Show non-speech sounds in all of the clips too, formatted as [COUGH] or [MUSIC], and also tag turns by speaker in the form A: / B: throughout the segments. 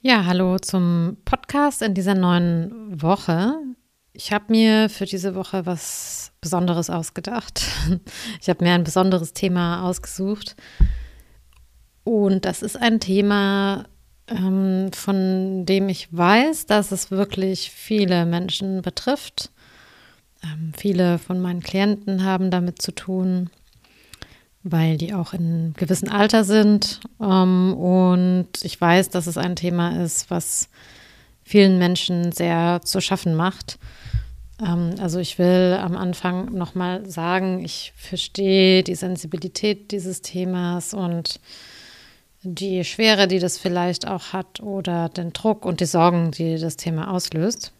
A: Ja, hallo zum Podcast in dieser neuen Woche. Ich habe mir für diese Woche was Besonderes ausgedacht. [LAUGHS] Ich habe mir ein besonderes Thema ausgesucht. Und das ist ein Thema, ähm, von dem ich weiß, dass es wirklich viele Menschen betrifft. Ähm, viele von meinen Klienten haben damit zu tun weil die auch in einem gewissen Alter sind. Ähm, und ich weiß, dass es ein Thema ist, was vielen Menschen sehr zu schaffen macht. Ähm, also ich will am Anfang nochmal sagen, ich verstehe die Sensibilität dieses Themas und die Schwere, die das vielleicht auch hat oder den Druck und die Sorgen, die das Thema auslöst.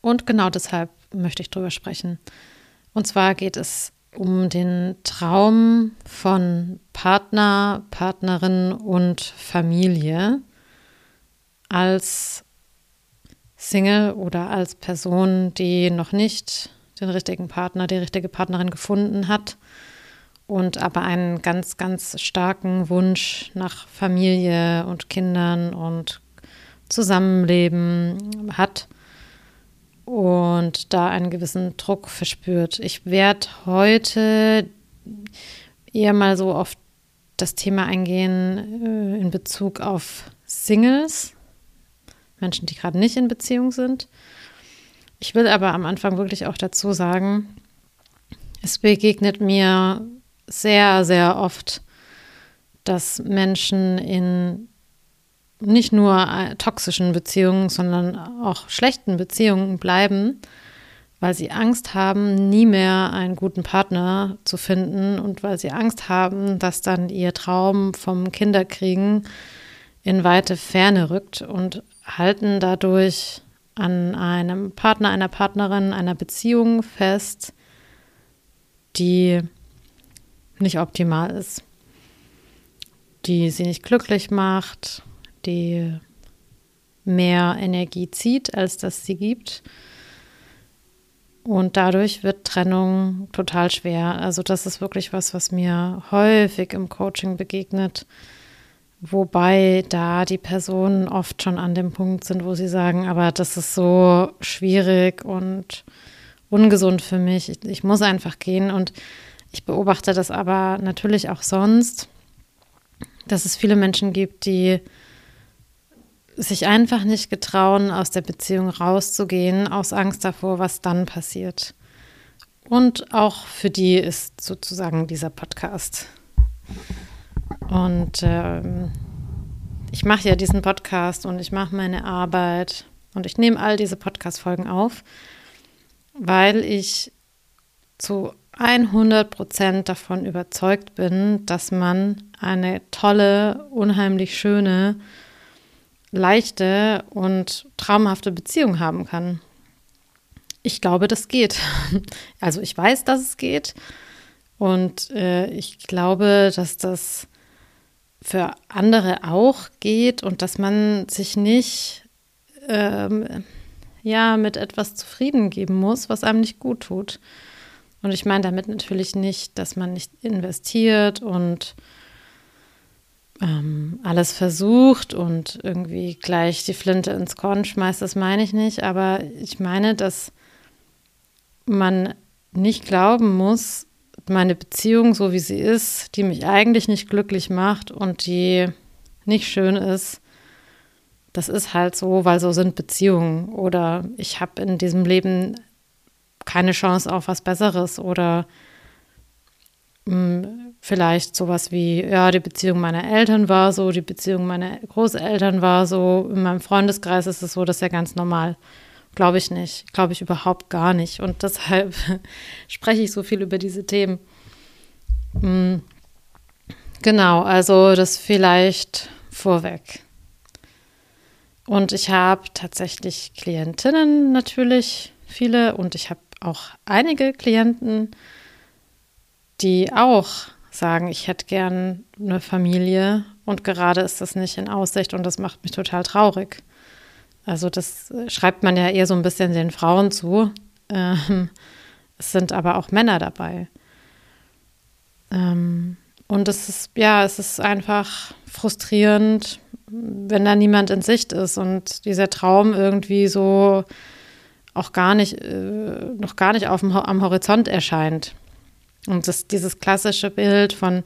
A: Und genau deshalb möchte ich drüber sprechen. Und zwar geht es um den Traum von Partner, Partnerin und Familie als Single oder als Person, die noch nicht den richtigen Partner, die richtige Partnerin gefunden hat und aber einen ganz, ganz starken Wunsch nach Familie und Kindern und Zusammenleben hat und da einen gewissen Druck verspürt. Ich werde heute eher mal so auf das Thema eingehen äh, in Bezug auf Singles, Menschen, die gerade nicht in Beziehung sind. Ich will aber am Anfang wirklich auch dazu sagen, es begegnet mir sehr, sehr oft, dass Menschen in nicht nur äh, toxischen Beziehungen, sondern auch schlechten Beziehungen bleiben, weil sie Angst haben, nie mehr einen guten Partner zu finden und weil sie Angst haben, dass dann ihr Traum vom Kinderkriegen in weite Ferne rückt und halten dadurch an einem Partner, einer Partnerin, einer Beziehung fest, die nicht optimal ist, die sie nicht glücklich macht, die mehr Energie zieht, als dass sie gibt. Und dadurch wird Trennung total schwer. Also das ist wirklich was, was mir häufig im Coaching begegnet, wobei da die Personen oft schon an dem Punkt sind, wo sie sagen, aber das ist so schwierig und ungesund für mich. Ich, ich muss einfach gehen. Und ich beobachte das aber natürlich auch sonst, dass es viele Menschen gibt, die sich einfach nicht getrauen, aus der Beziehung rauszugehen, aus Angst davor, was dann passiert. Und auch für die ist sozusagen dieser Podcast. Und ähm, ich mache ja diesen Podcast und ich mache meine Arbeit und ich nehme all diese Podcast-Folgen auf, weil ich zu 100 Prozent davon überzeugt bin, dass man eine tolle, unheimlich schöne leichte und traumhafte Beziehung haben kann. Ich glaube, das geht. [LAUGHS] Also ich weiß, dass es geht. Und äh, ich glaube, dass das für andere auch geht und dass man sich nicht ähm, ja mit etwas zufrieden geben muss, was einem nicht gut tut. Und ich meine damit natürlich nicht, dass man nicht investiert und ähm, alles versucht und irgendwie gleich die Flinte ins Korn schmeißt, das meine ich nicht. Aber ich meine, dass man nicht glauben muss, meine Beziehung, so wie sie ist, die mich eigentlich nicht glücklich macht und die nicht schön ist, das ist halt so, weil so sind Beziehungen. Oder ich habe in diesem Leben keine Chance auf was Besseres oder hm, vielleicht sowas wie, ja, die Beziehung meiner Eltern war so, die Beziehung meiner Großeltern war so, in meinem Freundeskreis ist es so, das ist ja ganz normal. Glaube ich nicht, glaube ich überhaupt gar nicht. Und deshalb [LAUGHS] spreche ich so viel über diese Themen. Hm, genau, also das vielleicht vorweg. Und ich habe tatsächlich Klientinnen natürlich, viele, und ich habe auch einige Klienten, die auch sagen, ich hätte gern eine Familie und gerade ist das nicht in Aussicht und das macht mich total traurig. Also das äh, schreibt man ja eher so ein bisschen den Frauen zu. Ähm, es sind aber auch Männer dabei. Ähm, und es ist, ja, es ist einfach frustrierend wenn da niemand in Sicht ist und dieser Traum irgendwie so auch gar nicht, äh, noch gar nicht auf dem, am Horizont erscheint. Und das, dieses klassische Bild von,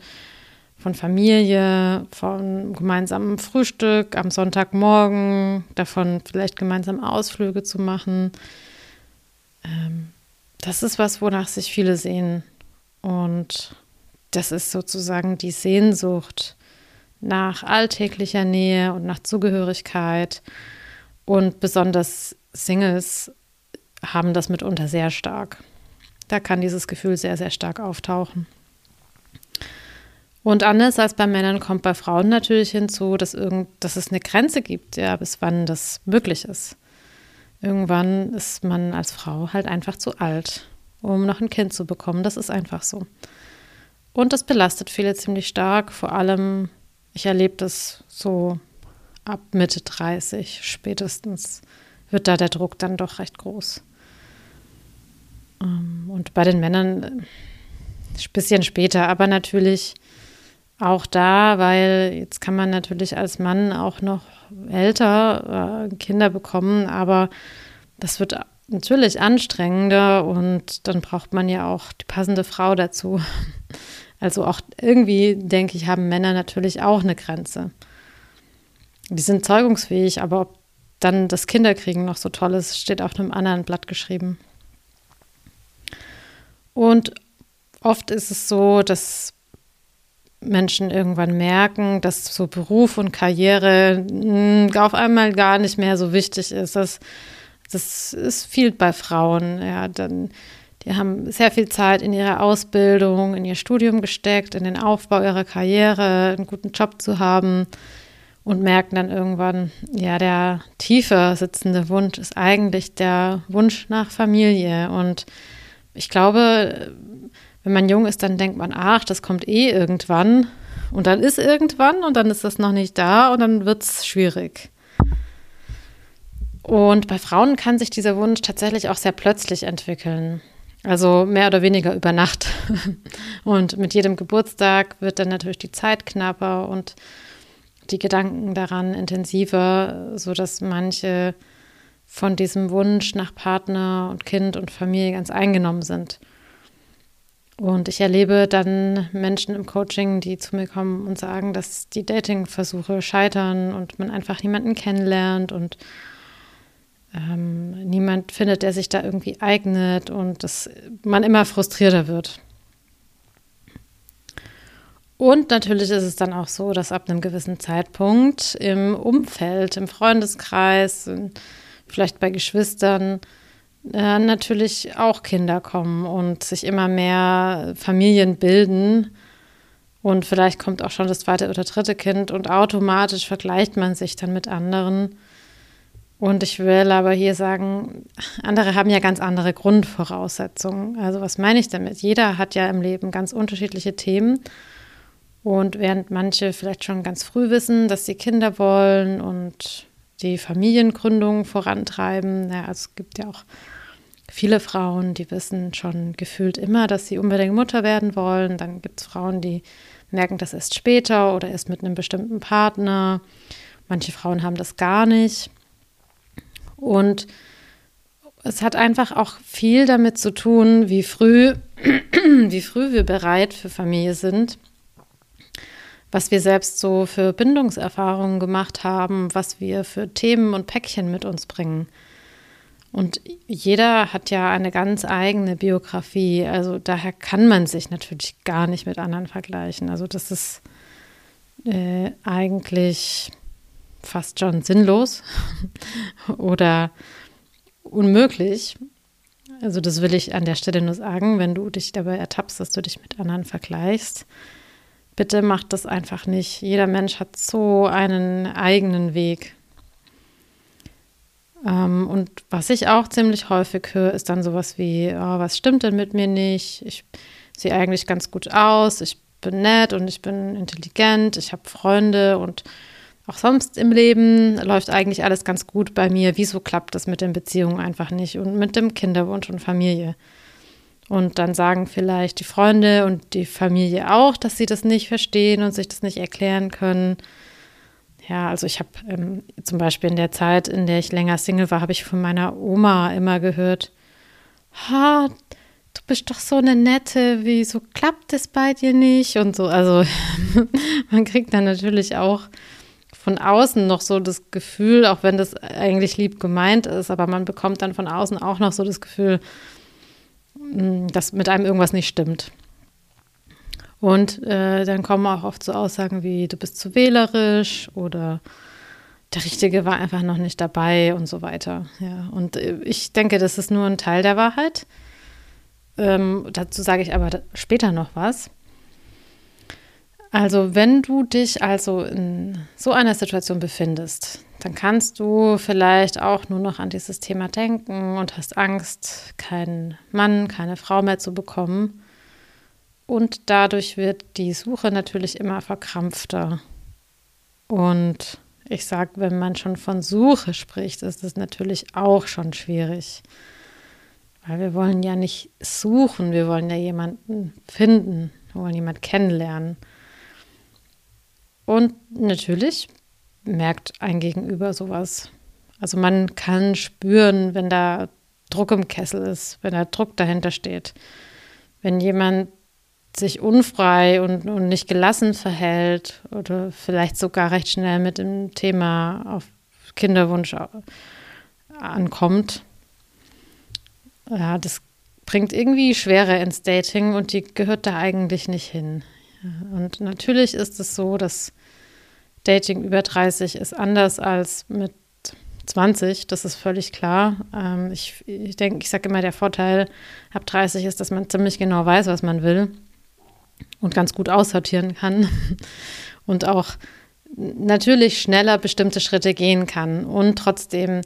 A: von Familie, von gemeinsamem Frühstück am Sonntagmorgen, davon vielleicht gemeinsam Ausflüge zu machen, ähm, das ist was, wonach sich viele sehen. Und das ist sozusagen die Sehnsucht nach alltäglicher Nähe und nach Zugehörigkeit. Und besonders Singles haben das mitunter sehr stark. Da kann dieses Gefühl sehr, sehr stark auftauchen. Und anders als bei Männern kommt bei Frauen natürlich hinzu, dass, irgend, dass es eine Grenze gibt, ja, bis wann das möglich ist. Irgendwann ist man als Frau halt einfach zu alt, um noch ein Kind zu bekommen. Das ist einfach so. Und das belastet viele ziemlich stark. Vor allem, ich erlebe das so ab Mitte 30 spätestens, wird da der Druck dann doch recht groß. Ähm, und bei den Männern ein äh, bisschen später, aber natürlich auch da, weil jetzt kann man natürlich als Mann auch noch älter äh, Kinder bekommen, aber das wird natürlich anstrengender und dann braucht man ja auch die passende Frau dazu. Also auch irgendwie, denke ich, haben Männer natürlich auch eine Grenze. Die sind zeugungsfähig, aber ob dann das Kinderkriegen noch so toll ist, steht auf einem anderen Blatt geschrieben. Und oft ist es so, dass Menschen irgendwann merken, dass so Beruf und Karriere hm, auf einmal gar nicht mehr so wichtig ist. Das, das ist viel bei Frauen. Ja, dann, die haben sehr viel Zeit in ihre Ausbildung, in ihr Studium gesteckt, in den Aufbau ihrer Karriere, einen guten Job zu haben und merken dann irgendwann, ja, der tiefer sitzende Wunsch ist eigentlich der Wunsch nach Familie. Und ich glaube, wenn man jung ist, dann denkt man, ach, das kommt eh irgendwann. Und dann ist irgendwann und dann ist das noch nicht da und dann wird es schwierig. Und bei Frauen kann sich dieser Wunsch tatsächlich auch sehr plötzlich entwickeln. Also mehr oder weniger über Nacht. [LAUGHS] Und mit jedem Geburtstag wird dann natürlich die Zeit knapper und die Gedanken daran intensiver, sodass manche von diesem Wunsch nach Partner und Kind und Familie ganz eingenommen sind. Und ich erlebe dann Menschen im Coaching, die zu mir kommen und sagen, dass die Dating-Versuche scheitern und man einfach niemanden kennenlernt und ähm, niemand findet, der sich da irgendwie eignet und dass man immer frustrierter wird. Und natürlich ist es dann auch so, dass ab einem gewissen Zeitpunkt im Umfeld, im Freundeskreis, vielleicht bei Geschwistern, äh, natürlich auch Kinder kommen und sich immer mehr Familien bilden. Und vielleicht kommt auch schon das zweite oder dritte Kind und automatisch vergleicht man sich dann mit anderen. Und ich will aber hier sagen, andere haben ja ganz andere Grundvoraussetzungen. Also was meine ich damit? Jeder hat ja im Leben ganz unterschiedliche Themen. Und während manche vielleicht schon ganz früh wissen, dass sie Kinder wollen und die Familiengründung vorantreiben, ja, also es gibt ja auch viele Frauen, die wissen schon gefühlt immer, dass sie unbedingt Mutter werden wollen. Dann gibt es Frauen, die merken das erst später oder erst mit einem bestimmten Partner. Manche Frauen haben das gar nicht. Und es hat einfach auch viel damit zu tun, wie früh, [CLEARS THROAT] wie früh wir bereit für Familie sind, was wir selbst so für Bindungserfahrungen gemacht haben, was wir für Themen und Päckchen mit uns bringen. Und jeder hat ja eine ganz eigene Biografie. Also daher kann man sich natürlich gar nicht mit anderen vergleichen. Also das ist äh, eigentlich fast schon sinnlos [LAUGHS] oder unmöglich. Also das will ich an der Stelle nur sagen, wenn du dich dabei ertappst, dass du dich mit anderen vergleichst. Bitte mach das einfach nicht. Jeder Mensch hat so einen eigenen Weg. Ähm, und was ich auch ziemlich häufig höre, ist dann sowas wie, oh, was stimmt denn mit mir nicht? Ich sehe eigentlich ganz gut aus, ich bin nett und ich bin intelligent, ich habe Freunde und auch sonst im Leben läuft eigentlich alles ganz gut bei mir. Wieso klappt das mit den Beziehungen einfach nicht und mit dem Kinderwunsch und Familie? Und dann sagen vielleicht die Freunde und die Familie auch, dass sie das nicht verstehen und sich das nicht erklären können. Ja, also ich habe ähm, zum Beispiel in der Zeit, in der ich länger Single war, habe ich von meiner Oma immer gehört, ha, du bist doch so eine nette, wieso klappt es bei dir nicht? Und so, also [LAUGHS] man kriegt dann natürlich auch von außen noch so das Gefühl, auch wenn das eigentlich lieb gemeint ist, aber man bekommt dann von außen auch noch so das Gefühl, dass mit einem irgendwas nicht stimmt. Und äh, dann kommen auch oft so Aussagen wie, du bist zu wählerisch oder der Richtige war einfach noch nicht dabei und so weiter. Ja, und äh, ich denke, das ist nur ein Teil der Wahrheit. Ähm, dazu sage ich aber später noch was. Also, wenn du dich also in so einer Situation befindest, dann kannst du vielleicht auch nur noch an dieses Thema denken und hast Angst, keinen Mann, keine Frau mehr zu bekommen. Und dadurch wird die Suche natürlich immer verkrampfter. Und ich sage, wenn man schon von Suche spricht, ist es natürlich auch schon schwierig. Weil wir wollen ja nicht suchen, wir wollen ja jemanden finden, wir wollen jemanden kennenlernen. Und natürlich merkt ein Gegenüber sowas. Also man kann spüren, wenn da Druck im Kessel ist, wenn da Druck dahinter steht. Wenn jemand sich unfrei und, und nicht gelassen verhält oder vielleicht sogar recht schnell mit dem Thema auf Kinderwunsch ankommt. Ja, das bringt irgendwie Schwere ins Dating und die gehört da eigentlich nicht hin. Und natürlich ist es so, dass Dating über 30 ist anders als mit 20, das ist völlig klar. Ähm, ich ich denke, ich sage immer, der Vorteil ab 30 ist, dass man ziemlich genau weiß, was man will und ganz gut aussortieren kann [LAUGHS] und auch natürlich schneller bestimmte Schritte gehen kann. Und trotzdem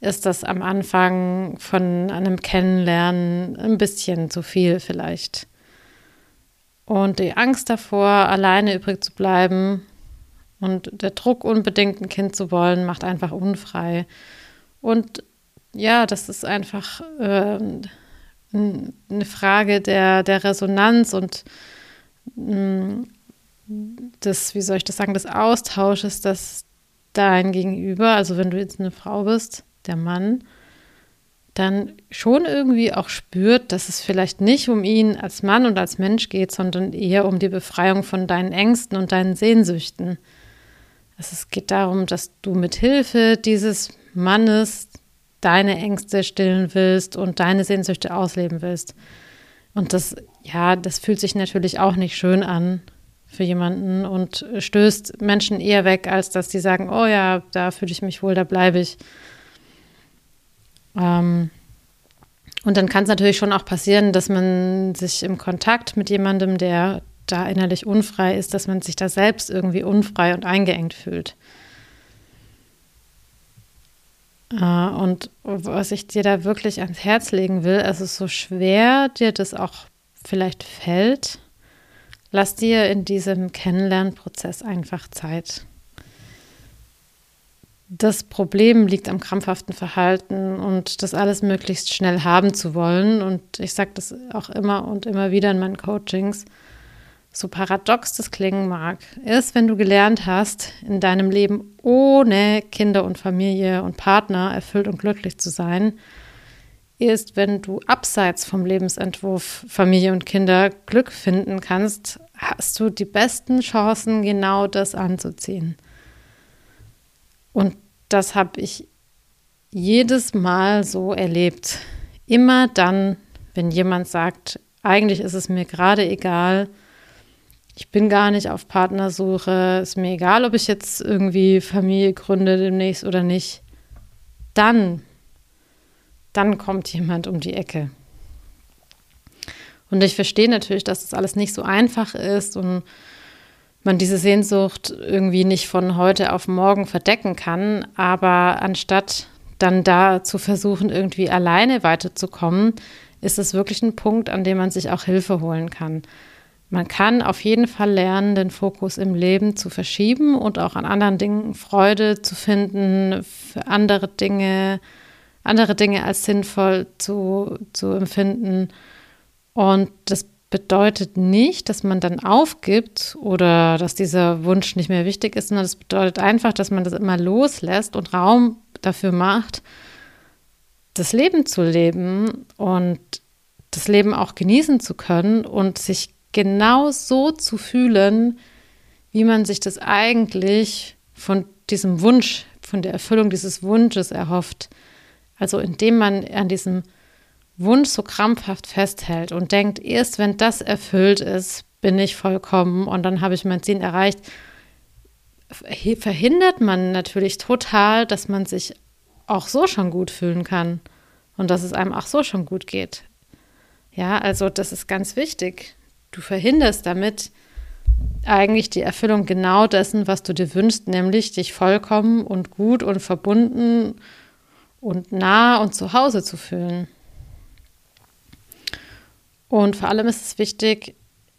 A: ist das am Anfang von einem Kennenlernen ein bisschen zu viel vielleicht. Und die Angst davor, alleine übrig zu bleiben und der Druck, unbedingt ein Kind zu wollen, macht einfach unfrei. Und ja, das ist einfach äh, eine Frage der, der Resonanz und des, wie soll ich das sagen, des Austausches, dass dein Gegenüber, also wenn du jetzt eine Frau bist, der Mann, dann schon irgendwie auch spürt, dass es vielleicht nicht um ihn als Mann und als Mensch geht, sondern eher um die Befreiung von deinen Ängsten und deinen Sehnsüchten. Also es geht darum, dass du mit Hilfe dieses Mannes deine Ängste stillen willst und deine Sehnsüchte ausleben willst. Und das, ja, das fühlt sich natürlich auch nicht schön an für jemanden und stößt Menschen eher weg, als dass die sagen, oh ja, da fühle ich mich wohl, da bleibe ich. Ähm, und dann kann es natürlich schon auch passieren, dass man sich im Kontakt mit jemandem, der da innerlich unfrei ist, dass man sich da selbst irgendwie unfrei und eingeengt fühlt. Äh, und was ich dir da wirklich ans Herz legen will, es ist so schwer, dir das auch vielleicht fällt, lass dir in diesem Kennenlernprozess einfach Zeit. Das Problem liegt am krampfhaften Verhalten und das alles möglichst schnell haben zu wollen. Und ich sage das auch immer und immer wieder in meinen Coachings so paradox das klingen mag, ist, wenn du gelernt hast, in deinem Leben ohne Kinder und Familie und Partner erfüllt und glücklich zu sein, ist, wenn du abseits vom Lebensentwurf Familie und Kinder Glück finden kannst, hast du die besten Chancen, genau das anzuziehen. Und das habe ich jedes Mal so erlebt. Immer dann, wenn jemand sagt, eigentlich ist es mir gerade egal, ich bin gar nicht auf Partnersuche, ist mir egal, ob ich jetzt irgendwie Familie gründe demnächst oder nicht, dann, dann kommt jemand um die Ecke. Und ich verstehe natürlich, dass das alles nicht so einfach ist und man diese Sehnsucht irgendwie nicht von heute auf morgen verdecken kann, aber anstatt dann da zu versuchen, irgendwie alleine weiterzukommen, ist es wirklich ein Punkt, an dem man sich auch Hilfe holen kann. Man kann auf jeden Fall lernen, den Fokus im Leben zu verschieben und auch an anderen Dingen Freude zu finden, für andere Dinge, andere Dinge als sinnvoll zu, zu empfinden. Und das bedeutet nicht, dass man dann aufgibt oder dass dieser Wunsch nicht mehr wichtig ist, sondern das bedeutet einfach, dass man das immer loslässt und Raum dafür macht, das Leben zu leben und das Leben auch genießen zu können und sich genau so zu fühlen, wie man sich das eigentlich von diesem Wunsch, von der Erfüllung dieses Wunsches erhofft. Also indem man an diesem Wunsch so krampfhaft festhält und denkt, erst wenn das erfüllt ist, bin ich vollkommen und dann habe ich mein Ziel erreicht, verhindert man natürlich total, dass man sich auch so schon gut fühlen kann und dass es einem auch so schon gut geht. Ja, also das ist ganz wichtig. Du verhinderst damit eigentlich die Erfüllung genau dessen, was du dir wünschst, nämlich dich vollkommen und gut und verbunden und nah und zu Hause zu fühlen. Und vor allem ist es wichtig,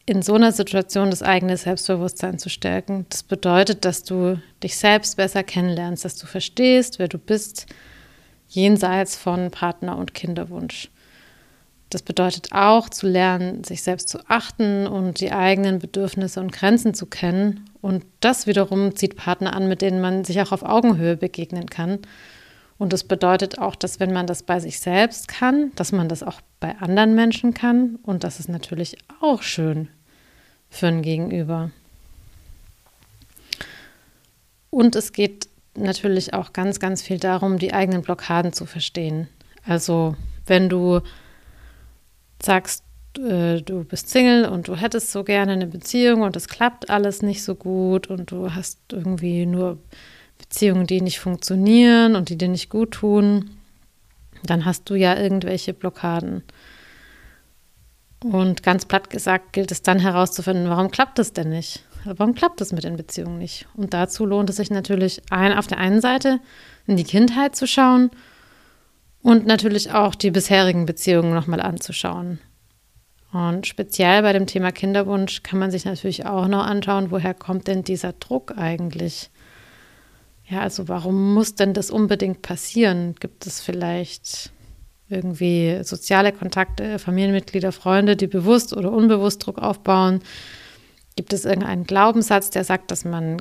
A: in so einer Situation das eigene Selbstbewusstsein zu stärken. Das bedeutet, dass du dich selbst besser kennenlernst, dass du verstehst, wer du bist, jenseits von Partner- und Kinderwunsch. Das bedeutet auch zu lernen, sich selbst zu achten und die eigenen Bedürfnisse und Grenzen zu kennen. Und das wiederum zieht Partner an, mit denen man sich auch auf Augenhöhe begegnen kann und das bedeutet auch, dass wenn man das bei sich selbst kann, dass man das auch bei anderen Menschen kann. Und das ist natürlich auch schön für ein Gegenüber. Und es geht natürlich auch ganz, ganz viel darum, die eigenen Blockaden zu verstehen. Also wenn du sagst, äh, du bist Single und du hättest so gerne eine Beziehung und es klappt alles nicht so gut und du hast irgendwie nur Beziehungen, die nicht funktionieren und die dir nicht gut tun, dann hast du ja irgendwelche Blockaden. Und ganz platt gesagt gilt es dann herauszufinden, warum klappt es denn nicht? Warum klappt es mit den Beziehungen nicht? Und dazu lohnt es sich natürlich ein, auf der einen Seite in die Kindheit zu schauen und natürlich auch die bisherigen Beziehungen nochmal anzuschauen. Und speziell bei dem Thema Kinderwunsch kann man sich natürlich auch noch anschauen, woher kommt denn dieser Druck eigentlich? Ja, also warum muss denn das unbedingt passieren? Gibt es vielleicht irgendwie soziale Kontakte, Familienmitglieder, Freunde, die bewusst oder unbewusst Druck aufbauen? Gibt es irgendeinen Glaubenssatz, der sagt, dass man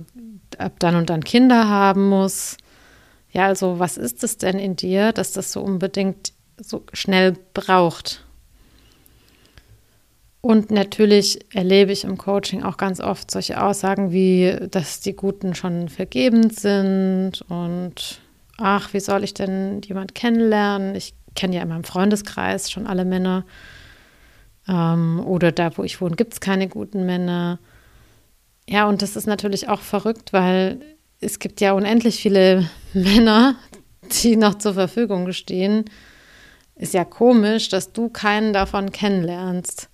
A: ab dann und dann Kinder haben muss? Ja, also was ist es denn in dir, dass das so unbedingt so schnell braucht? Und natürlich erlebe ich im Coaching auch ganz oft solche Aussagen wie, dass die Guten schon vergebend sind und ach, wie soll ich denn jemand kennenlernen? Ich kenne ja in meinem Freundeskreis schon alle Männer. Ähm, oder da, wo ich wohne, gibt es keine guten Männer. Ja, und das ist natürlich auch verrückt, weil es gibt ja unendlich viele [LAUGHS] Männer, die noch zur Verfügung stehen. Ist ja komisch, dass du keinen davon kennenlernst.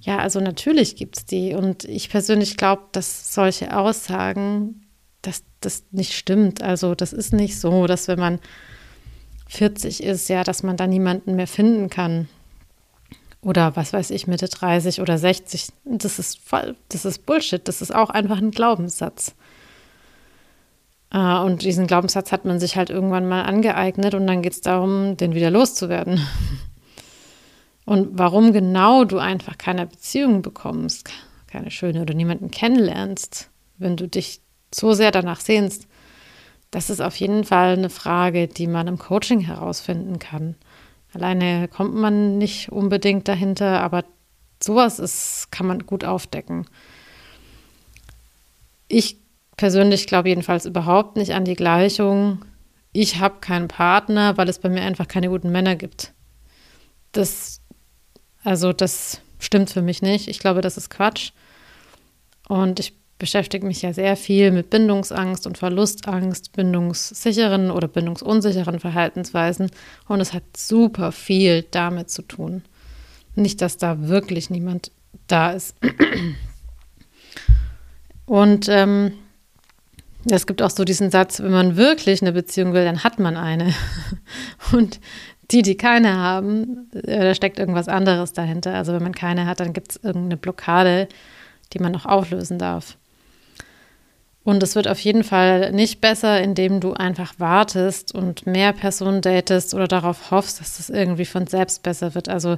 A: Ja, also natürlich gibt es die. Und ich persönlich glaube, dass solche Aussagen, dass das nicht stimmt. Also das ist nicht so, dass wenn man 40 ist, ja, dass man da niemanden mehr finden kann. Oder was weiß ich, Mitte 30 oder 60. Das ist voll, das ist Bullshit. Das ist auch einfach ein Glaubenssatz. Äh, und diesen Glaubenssatz hat man sich halt irgendwann mal angeeignet und dann geht es darum, den wieder loszuwerden. [LAUGHS] Und warum genau du einfach keine Beziehung bekommst, keine schöne oder niemanden kennenlernst, wenn du dich so sehr danach sehnst, das ist auf jeden Fall eine Frage, die man im Coaching herausfinden kann. Alleine kommt man nicht unbedingt dahinter, aber sowas ist, kann man gut aufdecken. Ich persönlich glaube jedenfalls überhaupt nicht an die Gleichung, ich habe keinen Partner, weil es bei mir einfach keine guten Männer gibt. Das also das stimmt für mich nicht. Ich glaube, das ist Quatsch. Und ich beschäftige mich ja sehr viel mit Bindungsangst und Verlustangst, bindungssicheren oder bindungsunsicheren Verhaltensweisen. Und es hat super viel damit zu tun. Nicht, dass da wirklich niemand da ist. Und ähm, es gibt auch so diesen Satz, wenn man wirklich eine Beziehung will, dann hat man eine. [LAUGHS] Und die, die keine haben, äh, da steckt irgendwas anderes dahinter. Also wenn man keine hat, dann gibt es irgendeine Blockade, die man noch auflösen darf. Und es wird auf jeden Fall nicht besser, indem du einfach wartest und mehr Personen datest oder darauf hoffst, dass das irgendwie von selbst besser wird. Also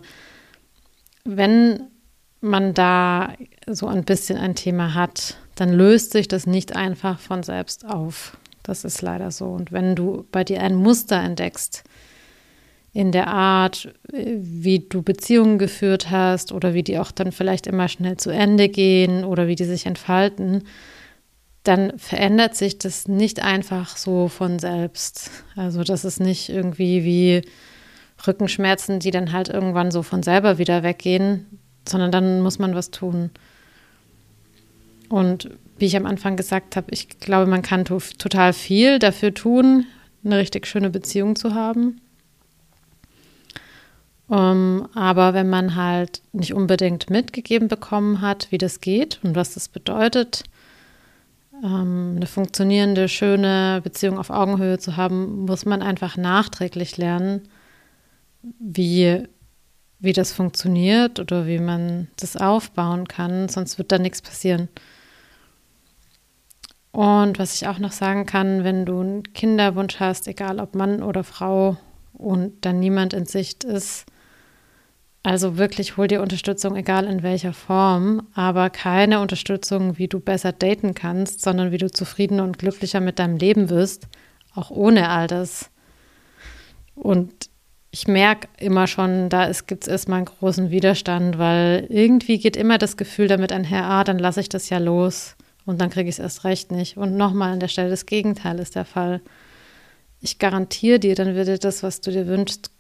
A: wenn man da so ein bisschen ein Thema hat, dann löst sich das nicht einfach von selbst auf. Das ist leider so. Und wenn du bei dir ein Muster entdeckst, in der Art, wie du Beziehungen geführt hast oder wie die auch dann vielleicht immer schnell zu Ende gehen oder wie die sich entfalten, dann verändert sich das nicht einfach so von selbst. Also das ist nicht irgendwie wie Rückenschmerzen, die dann halt irgendwann so von selber wieder weggehen, sondern dann muss man was tun. Und wie ich am Anfang gesagt habe, ich glaube, man kann total viel dafür tun, eine richtig schöne Beziehung zu haben. Um, ähm, aber wenn man halt nicht unbedingt mitgegeben bekommen hat, wie das geht und was das bedeutet, um, ähm, eine funktionierende, schöne Beziehung auf Augenhöhe zu haben, muss man einfach nachträglich lernen, wie, wie das funktioniert oder wie man das aufbauen kann, sonst wird da nichts passieren. Und was ich auch noch sagen kann, wenn du einen Kinderwunsch hast, egal ob Mann oder Frau und dann niemand in Sicht ist, also wirklich hol dir Unterstützung, egal in welcher Form, aber keine Unterstützung, wie du besser daten kannst, sondern wie du zufriedener und glücklicher mit deinem Leben wirst, auch ohne all das. Und ich merke immer schon, da gibt es erstmal einen großen Widerstand, weil irgendwie geht immer das Gefühl damit einher, ah, dann lasse ich das ja los und dann kriege ich es erst recht nicht. Und nochmal an der Stelle, das Gegenteil ist der Fall. Ich garantiere dir, dann wird dir das, was du dir wünschst,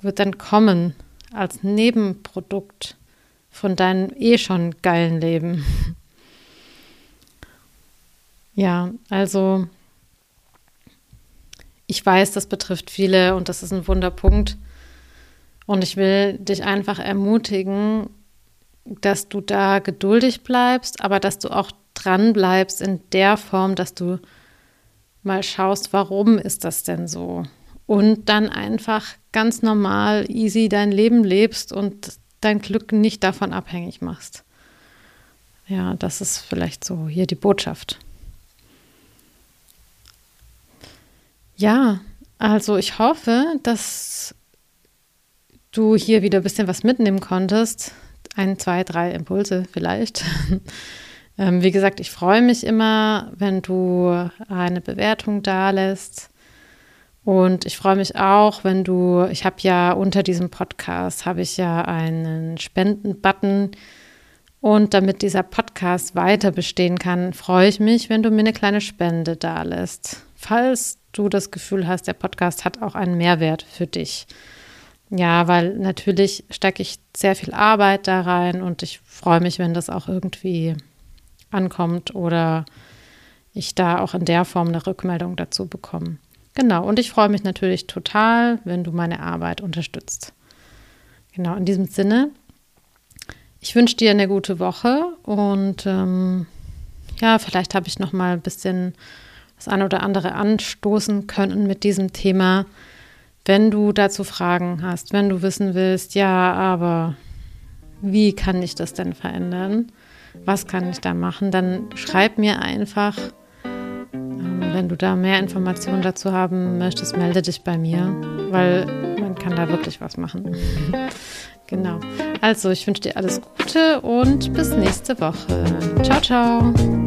A: wird dann kommen als Nebenprodukt von deinem eh schon geilen Leben. [LAUGHS] Ja, also ich weiß, das betrifft viele und das ist ein Wunderpunkt. Und ich will dich einfach ermutigen, dass du da geduldig bleibst, aber dass du auch dran bleibst in der Form, dass du mal schaust, warum ist das denn so? Und dann einfach ganz normal, easy dein Leben lebst und dein Glück nicht davon abhängig machst. Ja, das ist vielleicht so hier die Botschaft. Ja, also ich hoffe, dass du hier wieder ein bisschen was mitnehmen konntest. Ein, zwei, drei Impulse vielleicht. [LAUGHS] ähm, wie gesagt, ich freue mich immer, wenn du eine Bewertung da lässt und ich freue mich auch, wenn du, ich habe ja unter diesem Podcast, habe ich ja einen Spenden-Button. Und damit dieser Podcast weiter bestehen kann, freue ich mich, wenn du mir eine kleine Spende da lässt. Falls du das Gefühl hast, der Podcast hat auch einen Mehrwert für dich. Ja, weil natürlich stecke ich sehr viel Arbeit da rein und ich freue mich, wenn das auch irgendwie ankommt oder ich da auch in der Form eine Rückmeldung dazu bekomme. Genau, und ich freue mich natürlich total, wenn du meine Arbeit unterstützt. Genau, in diesem Sinne, ich wünsche dir eine gute Woche und ähm, ja, vielleicht habe ich noch mal ein bisschen das eine oder andere anstoßen können mit diesem Thema. Wenn du dazu Fragen hast, wenn du wissen willst, ja, aber wie kann ich das denn verändern? Was kann ich da machen? Dann schreib mir einfach wenn du da mehr Informationen dazu haben möchtest, melde dich bei mir, weil man kann da wirklich was machen. [LAUGHS] genau. Also, ich wünsche dir alles Gute und bis nächste Woche. Ciao, ciao.